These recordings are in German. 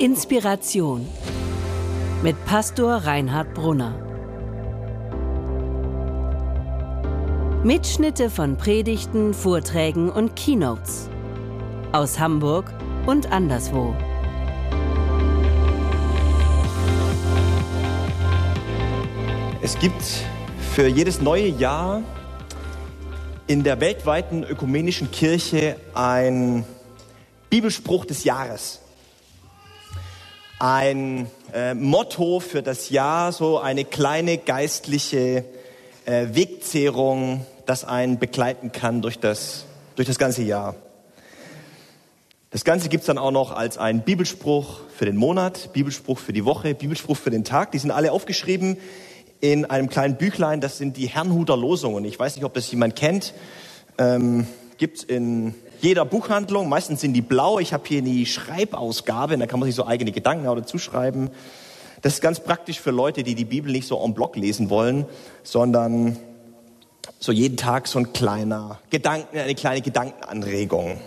Inspiration mit Pastor Reinhard Brunner. Mitschnitte von Predigten, Vorträgen und Keynotes aus Hamburg und anderswo. Es gibt für jedes neue Jahr in der weltweiten ökumenischen Kirche ein Bibelspruch des Jahres. Ein äh, Motto für das Jahr, so eine kleine geistliche äh, Wegzehrung, das einen begleiten kann durch das, durch das ganze Jahr. Das Ganze gibt's dann auch noch als einen Bibelspruch für den Monat, Bibelspruch für die Woche, Bibelspruch für den Tag. Die sind alle aufgeschrieben in einem kleinen Büchlein. Das sind die Herrnhuter Losungen. Ich weiß nicht, ob das jemand kennt. Ähm, gibt's in jeder Buchhandlung. Meistens sind die blau. Ich habe hier die Schreibausgabe, da kann man sich so eigene Gedanken dazu schreiben. Das ist ganz praktisch für Leute, die die Bibel nicht so en bloc lesen wollen, sondern so jeden Tag so ein kleiner Gedanken, eine kleine Gedankenanregung.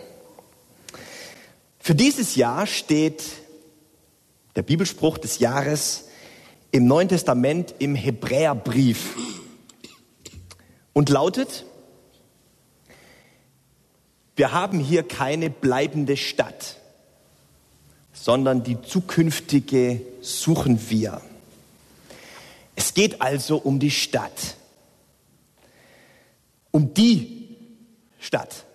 Für dieses Jahr steht der Bibelspruch des Jahres im Neuen Testament im Hebräerbrief und lautet, wir haben hier keine bleibende Stadt, sondern die zukünftige suchen wir. Es geht also um die Stadt, um die Stadt,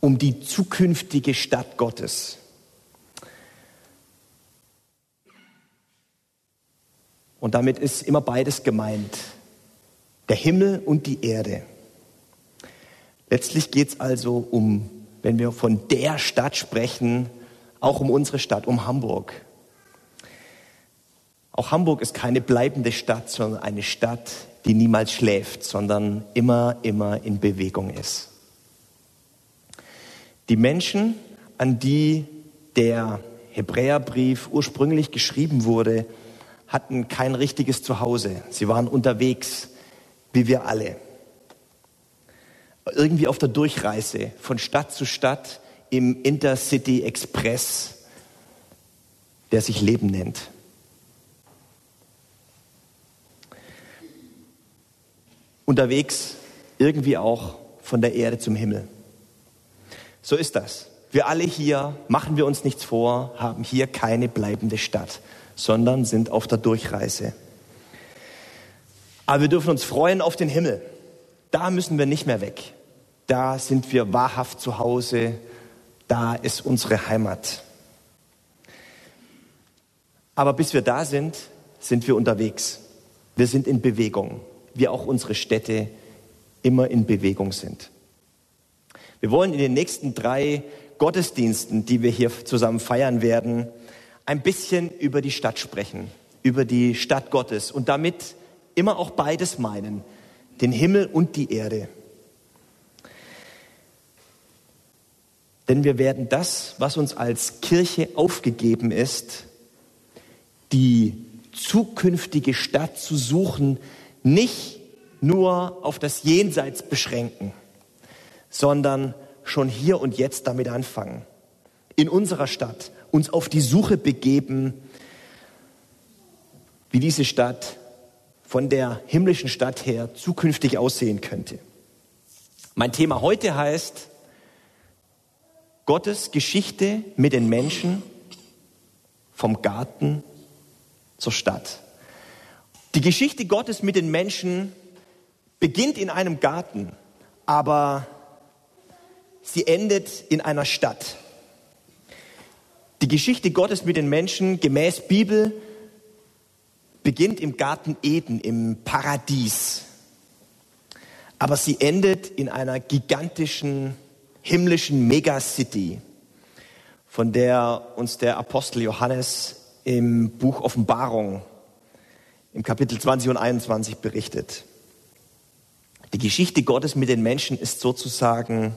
um die zukünftige Stadt Gottes. Und damit ist immer beides gemeint, der Himmel und die Erde. Letztlich geht es also um, wenn wir von der Stadt sprechen, auch um unsere Stadt, um Hamburg. Auch Hamburg ist keine bleibende Stadt, sondern eine Stadt, die niemals schläft, sondern immer, immer in Bewegung ist. Die Menschen, an die der Hebräerbrief ursprünglich geschrieben wurde, hatten kein richtiges Zuhause. Sie waren unterwegs, wie wir alle irgendwie auf der Durchreise von Stadt zu Stadt im Intercity Express, der sich Leben nennt. Unterwegs irgendwie auch von der Erde zum Himmel. So ist das. Wir alle hier, machen wir uns nichts vor, haben hier keine bleibende Stadt, sondern sind auf der Durchreise. Aber wir dürfen uns freuen auf den Himmel. Da müssen wir nicht mehr weg. Da sind wir wahrhaft zu Hause. Da ist unsere Heimat. Aber bis wir da sind, sind wir unterwegs. Wir sind in Bewegung, wie auch unsere Städte immer in Bewegung sind. Wir wollen in den nächsten drei Gottesdiensten, die wir hier zusammen feiern werden, ein bisschen über die Stadt sprechen, über die Stadt Gottes und damit immer auch beides meinen, den Himmel und die Erde. Denn wir werden das, was uns als Kirche aufgegeben ist, die zukünftige Stadt zu suchen, nicht nur auf das Jenseits beschränken, sondern schon hier und jetzt damit anfangen. In unserer Stadt uns auf die Suche begeben, wie diese Stadt von der himmlischen Stadt her zukünftig aussehen könnte. Mein Thema heute heißt Gottes Geschichte mit den Menschen vom Garten zur Stadt. Die Geschichte Gottes mit den Menschen beginnt in einem Garten, aber sie endet in einer Stadt. Die Geschichte Gottes mit den Menschen gemäß Bibel beginnt im Garten Eden, im Paradies. Aber sie endet in einer gigantischen himmlischen Megacity, von der uns der Apostel Johannes im Buch Offenbarung im Kapitel 20 und 21 berichtet. Die Geschichte Gottes mit den Menschen ist sozusagen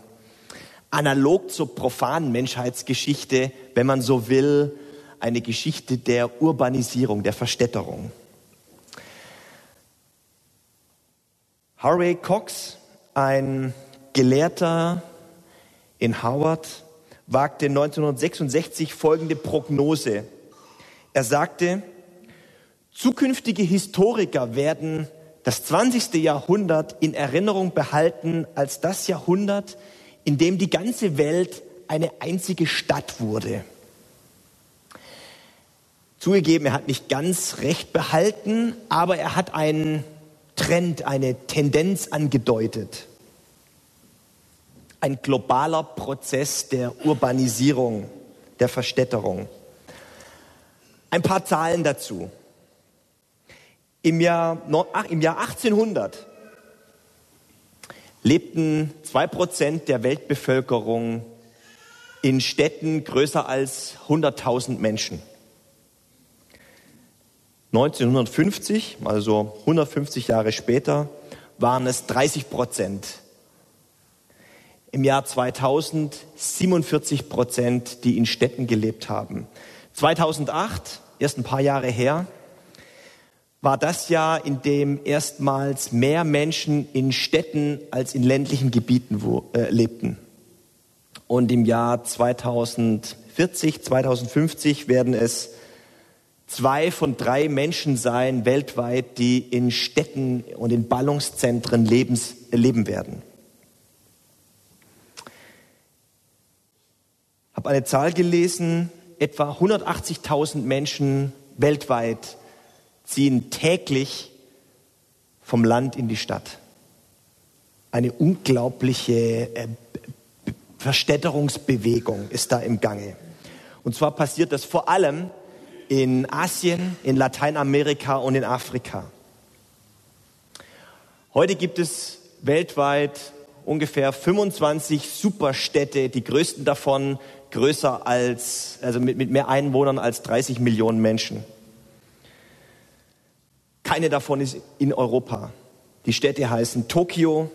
analog zur profanen Menschheitsgeschichte, wenn man so will, eine Geschichte der Urbanisierung, der Verstädterung. Harvey Cox, ein Gelehrter in Howard, wagte 1966 folgende Prognose. Er sagte, zukünftige Historiker werden das 20. Jahrhundert in Erinnerung behalten als das Jahrhundert, in dem die ganze Welt eine einzige Stadt wurde. Zugegeben, er hat nicht ganz recht behalten, aber er hat einen Trend, eine Tendenz angedeutet. Ein globaler Prozess der Urbanisierung, der Verstädterung. Ein paar Zahlen dazu. Im Jahr, im Jahr 1800 lebten zwei Prozent der Weltbevölkerung in Städten größer als 100.000 Menschen. 1950, also 150 Jahre später, waren es 30 Prozent. Im Jahr 2000 47 Prozent, die in Städten gelebt haben. 2008, erst ein paar Jahre her, war das Jahr, in dem erstmals mehr Menschen in Städten als in ländlichen Gebieten wo, äh, lebten. Und im Jahr 2040, 2050 werden es zwei von drei Menschen sein weltweit, die in Städten und in Ballungszentren lebens, leben werden. Ich habe eine Zahl gelesen, etwa 180.000 Menschen weltweit ziehen täglich vom Land in die Stadt. Eine unglaubliche äh, Verstädterungsbewegung ist da im Gange. Und zwar passiert das vor allem in Asien, in Lateinamerika und in Afrika. Heute gibt es weltweit ungefähr 25 Superstädte, die größten davon größer als, also mit, mit mehr Einwohnern als 30 Millionen Menschen. Keine davon ist in Europa. Die Städte heißen Tokio,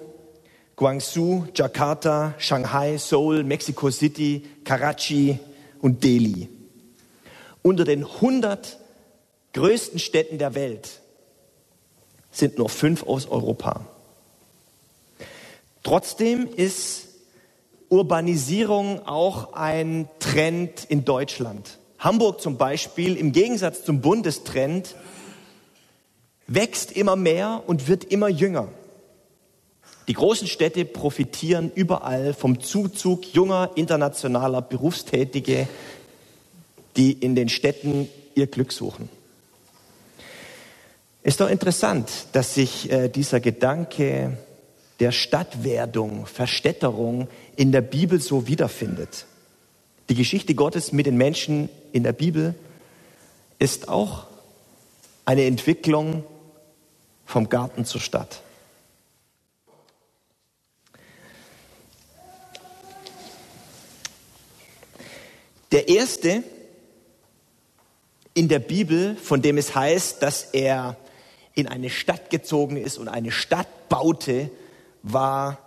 Guangzhou, Jakarta, Shanghai, Seoul, Mexico City, Karachi und Delhi unter den 100 größten Städten der Welt sind nur fünf aus Europa. Trotzdem ist Urbanisierung auch ein Trend in Deutschland. Hamburg zum Beispiel, im Gegensatz zum Bundestrend, wächst immer mehr und wird immer jünger. Die großen Städte profitieren überall vom Zuzug junger internationaler Berufstätige, die in den Städten ihr Glück suchen. Ist doch interessant, dass sich äh, dieser Gedanke der Stadtwerdung, Verstädterung in der Bibel so wiederfindet. Die Geschichte Gottes mit den Menschen in der Bibel ist auch eine Entwicklung vom Garten zur Stadt. Der erste, in der Bibel, von dem es heißt, dass er in eine Stadt gezogen ist und eine Stadt baute, war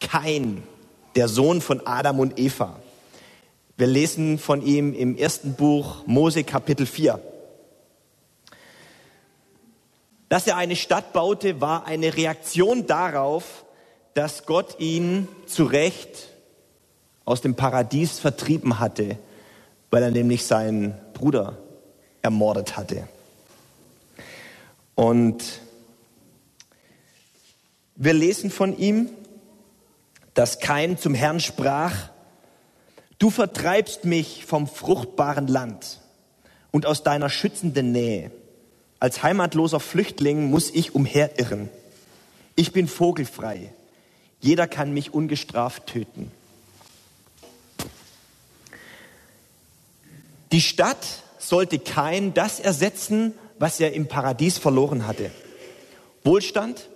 Kain, der Sohn von Adam und Eva. Wir lesen von ihm im ersten Buch Mose Kapitel 4. Dass er eine Stadt baute, war eine Reaktion darauf, dass Gott ihn zu Recht aus dem Paradies vertrieben hatte, weil er nämlich seinen Bruder ermordet hatte. Und wir lesen von ihm, dass Kain zum Herrn sprach, du vertreibst mich vom fruchtbaren Land und aus deiner schützenden Nähe. Als heimatloser Flüchtling muss ich umherirren. Ich bin vogelfrei. Jeder kann mich ungestraft töten. Die Stadt sollte kein das ersetzen, was er im Paradies verloren hatte. Wohlstand,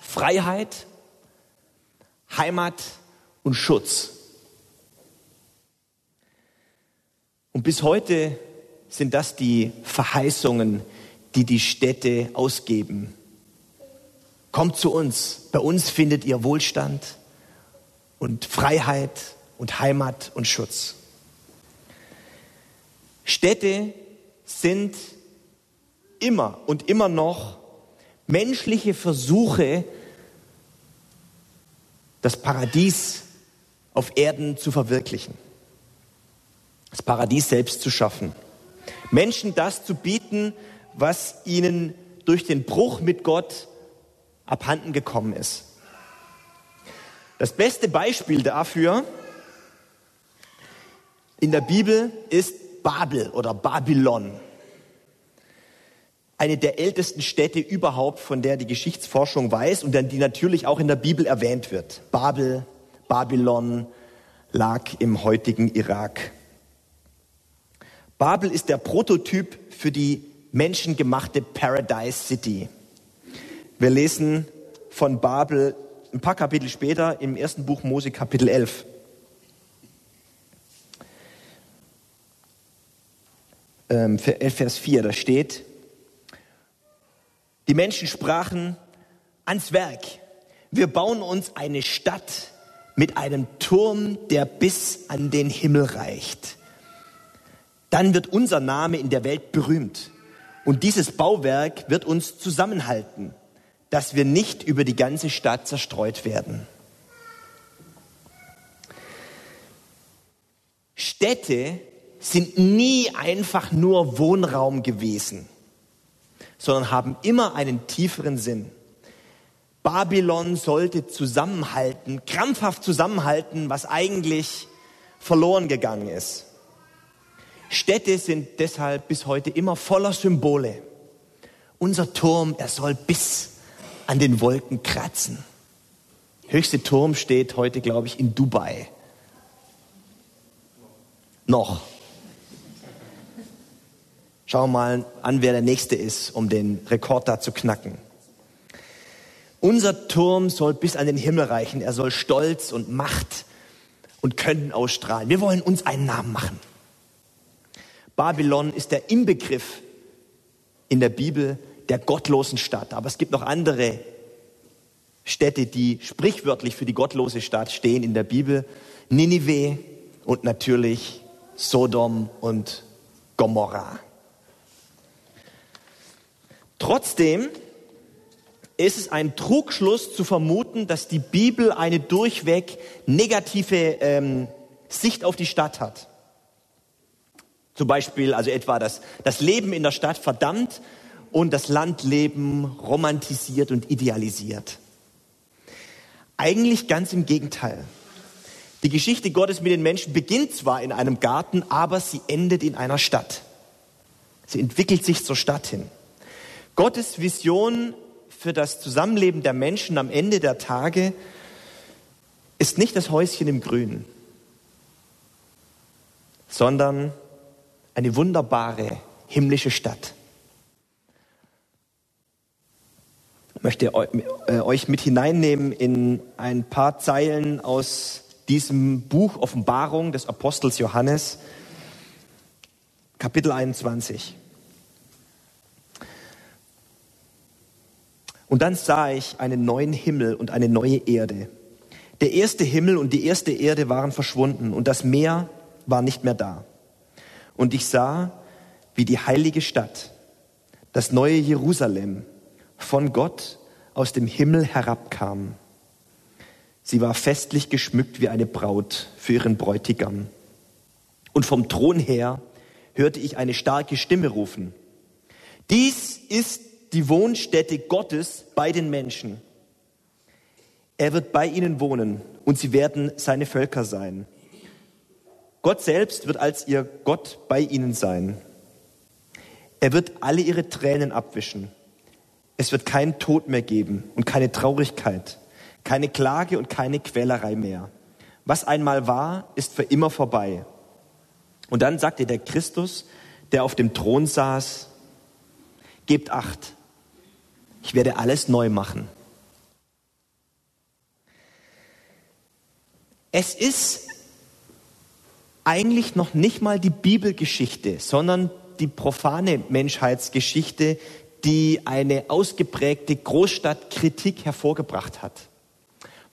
Freiheit, Heimat und Schutz. Und bis heute sind das die Verheißungen, die die Städte ausgeben. Kommt zu uns, bei uns findet ihr Wohlstand und Freiheit und Heimat und Schutz. Städte sind immer und immer noch menschliche Versuche, das Paradies auf Erden zu verwirklichen. Das Paradies selbst zu schaffen. Menschen das zu bieten, was ihnen durch den Bruch mit Gott abhanden gekommen ist. Das beste Beispiel dafür in der Bibel ist Babel oder Babylon. Eine der ältesten Städte überhaupt, von der die Geschichtsforschung weiß und die natürlich auch in der Bibel erwähnt wird. Babel, Babylon lag im heutigen Irak. Babel ist der Prototyp für die menschengemachte Paradise City. Wir lesen von Babel ein paar Kapitel später im ersten Buch Mose Kapitel 11. Ähm, Vers 4, da steht, die Menschen sprachen ans Werk. Wir bauen uns eine Stadt mit einem Turm, der bis an den Himmel reicht. Dann wird unser Name in der Welt berühmt. Und dieses Bauwerk wird uns zusammenhalten, dass wir nicht über die ganze Stadt zerstreut werden. Städte sind nie einfach nur Wohnraum gewesen, sondern haben immer einen tieferen Sinn. Babylon sollte zusammenhalten, krampfhaft zusammenhalten, was eigentlich verloren gegangen ist. Städte sind deshalb bis heute immer voller Symbole. Unser Turm, er soll bis an den Wolken kratzen. Höchste Turm steht heute, glaube ich, in Dubai. Noch. Schauen wir mal an, wer der Nächste ist, um den Rekord da zu knacken. Unser Turm soll bis an den Himmel reichen. Er soll Stolz und Macht und Können ausstrahlen. Wir wollen uns einen Namen machen. Babylon ist der Inbegriff in der Bibel der gottlosen Stadt. Aber es gibt noch andere Städte, die sprichwörtlich für die gottlose Stadt stehen in der Bibel. Ninive und natürlich Sodom und Gomorrah. Trotzdem ist es ein Trugschluss zu vermuten, dass die Bibel eine durchweg negative ähm, Sicht auf die Stadt hat. Zum Beispiel also etwa das, das Leben in der Stadt verdammt und das Landleben romantisiert und idealisiert. Eigentlich ganz im Gegenteil. Die Geschichte Gottes mit den Menschen beginnt zwar in einem Garten, aber sie endet in einer Stadt. Sie entwickelt sich zur Stadt hin. Gottes Vision für das Zusammenleben der Menschen am Ende der Tage ist nicht das Häuschen im Grün, sondern eine wunderbare himmlische Stadt. Ich möchte äh, euch mit hineinnehmen in ein paar Zeilen aus diesem Buch Offenbarung des Apostels Johannes, Kapitel 21. Und dann sah ich einen neuen Himmel und eine neue Erde. Der erste Himmel und die erste Erde waren verschwunden und das Meer war nicht mehr da. Und ich sah, wie die heilige Stadt, das neue Jerusalem, von Gott aus dem Himmel herabkam. Sie war festlich geschmückt wie eine Braut für ihren Bräutigam. Und vom Thron her hörte ich eine starke Stimme rufen. Dies ist die Wohnstätte Gottes bei den Menschen. Er wird bei ihnen wohnen und sie werden seine Völker sein. Gott selbst wird als ihr Gott bei ihnen sein. Er wird alle ihre Tränen abwischen. Es wird keinen Tod mehr geben und keine Traurigkeit, keine Klage und keine Quälerei mehr. Was einmal war, ist für immer vorbei. Und dann sagte der Christus, der auf dem Thron saß, gebt acht, ich werde alles neu machen. Es ist eigentlich noch nicht mal die Bibelgeschichte, sondern die profane Menschheitsgeschichte, die eine ausgeprägte Großstadtkritik hervorgebracht hat.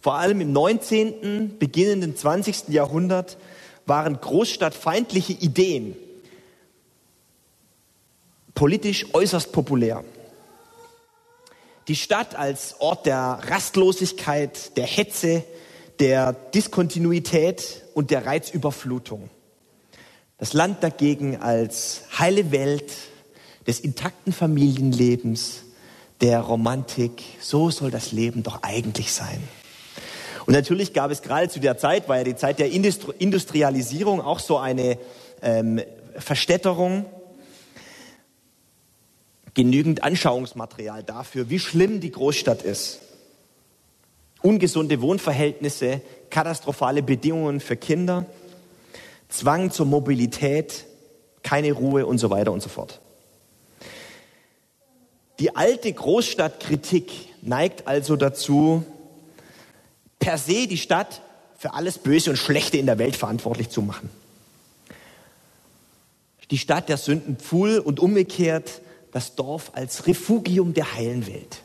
Vor allem im 19., beginnenden 20. Jahrhundert waren großstadtfeindliche Ideen politisch äußerst populär. Die Stadt als Ort der Rastlosigkeit, der Hetze, der Diskontinuität und der Reizüberflutung. Das Land dagegen als heile Welt des intakten Familienlebens, der Romantik. So soll das Leben doch eigentlich sein. Und natürlich gab es gerade zu der Zeit, war ja die Zeit der Industrialisierung, auch so eine ähm, Verstädterung, genügend Anschauungsmaterial dafür, wie schlimm die Großstadt ist. Ungesunde Wohnverhältnisse, katastrophale Bedingungen für Kinder, Zwang zur Mobilität, keine Ruhe und so weiter und so fort. Die alte Großstadtkritik neigt also dazu, per se die Stadt für alles Böse und Schlechte in der Welt verantwortlich zu machen. Die Stadt der Sündenpfuhl und umgekehrt das Dorf als Refugium der heilen Welt.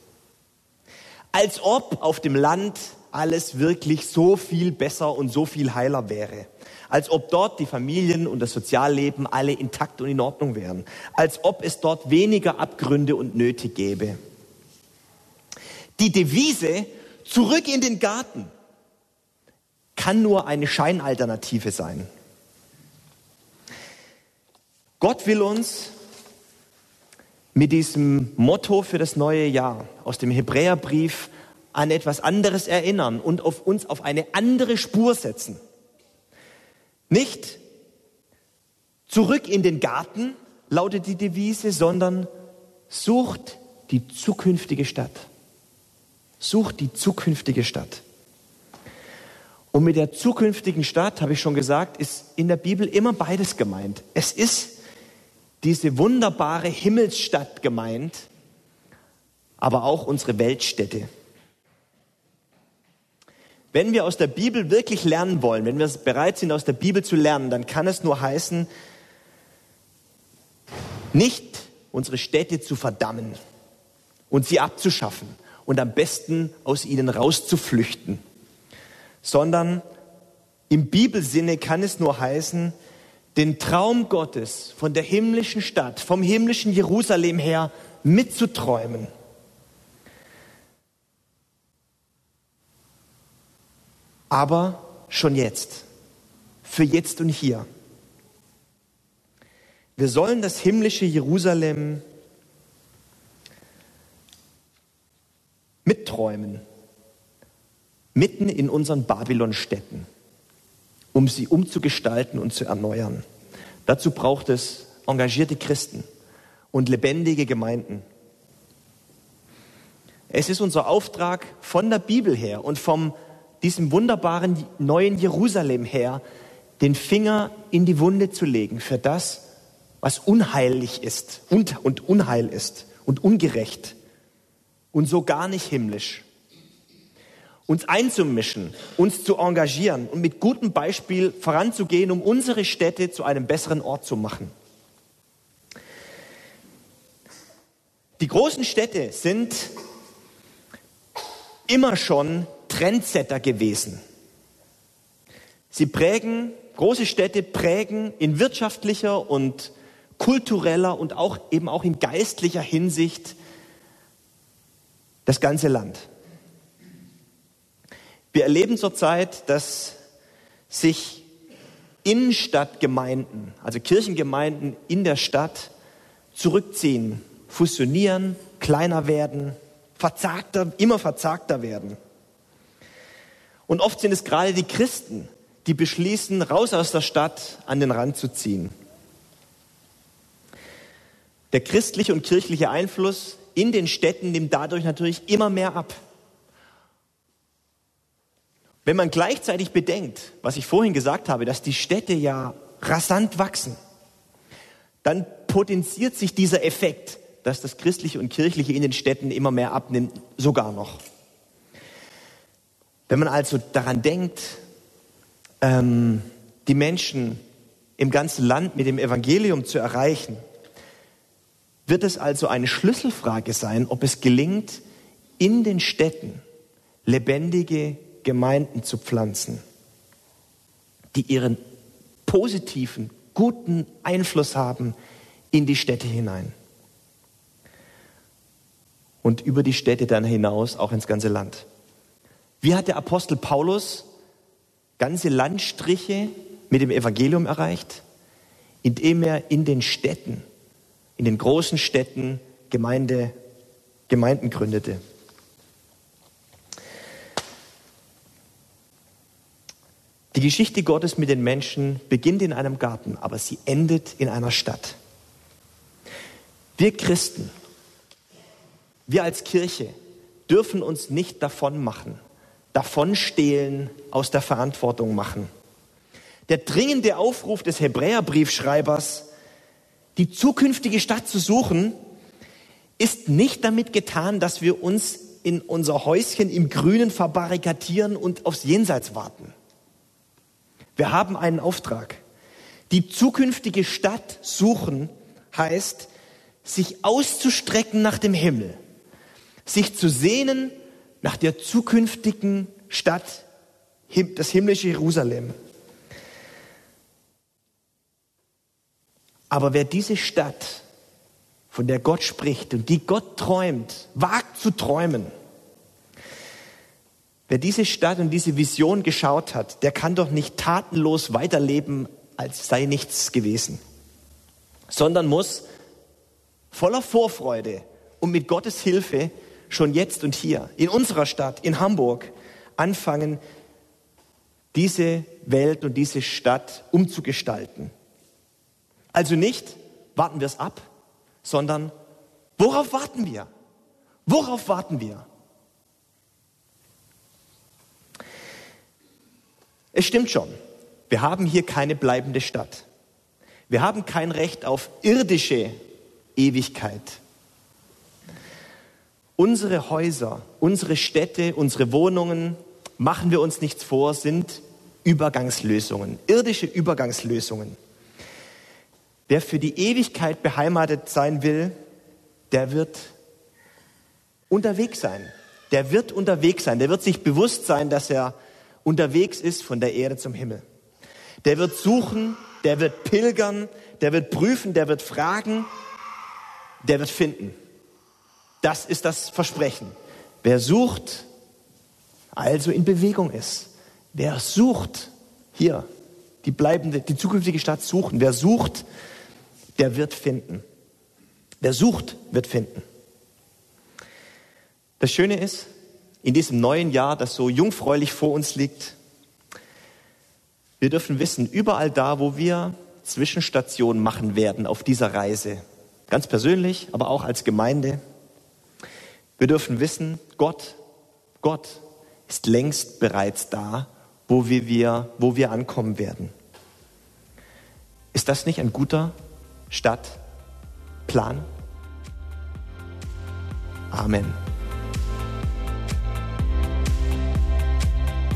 Als ob auf dem Land alles wirklich so viel besser und so viel heiler wäre. Als ob dort die Familien und das Sozialleben alle intakt und in Ordnung wären. Als ob es dort weniger Abgründe und Nöte gäbe. Die Devise zurück in den Garten kann nur eine Scheinalternative sein. Gott will uns mit diesem Motto für das neue Jahr aus dem Hebräerbrief an etwas anderes erinnern und auf uns auf eine andere Spur setzen. Nicht zurück in den Garten lautet die Devise, sondern sucht die zukünftige Stadt. Sucht die zukünftige Stadt. Und mit der zukünftigen Stadt, habe ich schon gesagt, ist in der Bibel immer beides gemeint. Es ist diese wunderbare Himmelsstadt gemeint, aber auch unsere Weltstädte. Wenn wir aus der Bibel wirklich lernen wollen, wenn wir bereit sind, aus der Bibel zu lernen, dann kann es nur heißen, nicht unsere Städte zu verdammen und sie abzuschaffen und am besten aus ihnen rauszuflüchten, sondern im Bibelsinne kann es nur heißen, den Traum Gottes von der himmlischen Stadt, vom himmlischen Jerusalem her mitzuträumen. Aber schon jetzt, für jetzt und hier. Wir sollen das himmlische Jerusalem mitträumen, mitten in unseren Babylonstädten um sie umzugestalten und zu erneuern. Dazu braucht es engagierte Christen und lebendige Gemeinden. Es ist unser Auftrag von der Bibel her und von diesem wunderbaren neuen Jerusalem her, den Finger in die Wunde zu legen für das, was unheilig ist und, und unheil ist und ungerecht und so gar nicht himmlisch uns einzumischen, uns zu engagieren und mit gutem Beispiel voranzugehen, um unsere Städte zu einem besseren Ort zu machen. Die großen Städte sind immer schon Trendsetter gewesen. Sie prägen, große Städte prägen in wirtschaftlicher und kultureller und auch eben auch in geistlicher Hinsicht das ganze Land. Wir erleben zurzeit, dass sich Innenstadtgemeinden, also Kirchengemeinden in der Stadt, zurückziehen, fusionieren, kleiner werden, verzagter, immer verzagter werden. Und oft sind es gerade die Christen, die beschließen, raus aus der Stadt an den Rand zu ziehen. Der christliche und kirchliche Einfluss in den Städten nimmt dadurch natürlich immer mehr ab. Wenn man gleichzeitig bedenkt, was ich vorhin gesagt habe, dass die Städte ja rasant wachsen, dann potenziert sich dieser Effekt, dass das Christliche und Kirchliche in den Städten immer mehr abnimmt, sogar noch. Wenn man also daran denkt, ähm, die Menschen im ganzen Land mit dem Evangelium zu erreichen, wird es also eine Schlüsselfrage sein, ob es gelingt, in den Städten lebendige Gemeinden zu pflanzen, die ihren positiven, guten Einfluss haben in die Städte hinein. Und über die Städte dann hinaus auch ins ganze Land. Wie hat der Apostel Paulus ganze Landstriche mit dem Evangelium erreicht, indem er in den Städten, in den großen Städten Gemeinde, Gemeinden gründete. Die Geschichte Gottes mit den Menschen beginnt in einem Garten, aber sie endet in einer Stadt. Wir Christen, wir als Kirche dürfen uns nicht davon machen, davon stehlen, aus der Verantwortung machen. Der dringende Aufruf des Hebräerbriefschreibers, die zukünftige Stadt zu suchen, ist nicht damit getan, dass wir uns in unser Häuschen im Grünen verbarrikadieren und aufs Jenseits warten. Wir haben einen Auftrag. Die zukünftige Stadt suchen heißt, sich auszustrecken nach dem Himmel, sich zu sehnen nach der zukünftigen Stadt, das himmlische Jerusalem. Aber wer diese Stadt, von der Gott spricht und die Gott träumt, wagt zu träumen, Wer diese Stadt und diese Vision geschaut hat, der kann doch nicht tatenlos weiterleben, als sei nichts gewesen, sondern muss voller Vorfreude und mit Gottes Hilfe schon jetzt und hier in unserer Stadt, in Hamburg, anfangen, diese Welt und diese Stadt umzugestalten. Also nicht warten wir es ab, sondern worauf warten wir? Worauf warten wir? Es stimmt schon, wir haben hier keine bleibende Stadt. Wir haben kein Recht auf irdische Ewigkeit. Unsere Häuser, unsere Städte, unsere Wohnungen, machen wir uns nichts vor, sind Übergangslösungen, irdische Übergangslösungen. Wer für die Ewigkeit beheimatet sein will, der wird unterwegs sein. Der wird unterwegs sein. Der wird sich bewusst sein, dass er unterwegs ist von der Erde zum Himmel. Der wird suchen, der wird pilgern, der wird prüfen, der wird fragen, der wird finden. Das ist das Versprechen. Wer sucht, also in Bewegung ist. Wer sucht, hier, die bleibende, die zukünftige Stadt suchen. Wer sucht, der wird finden. Wer sucht, wird finden. Das Schöne ist, in diesem neuen Jahr, das so jungfräulich vor uns liegt. Wir dürfen wissen, überall da, wo wir Zwischenstationen machen werden auf dieser Reise, ganz persönlich, aber auch als Gemeinde, wir dürfen wissen, Gott, Gott ist längst bereits da, wo wir, wo wir ankommen werden. Ist das nicht ein guter Stadtplan? Amen.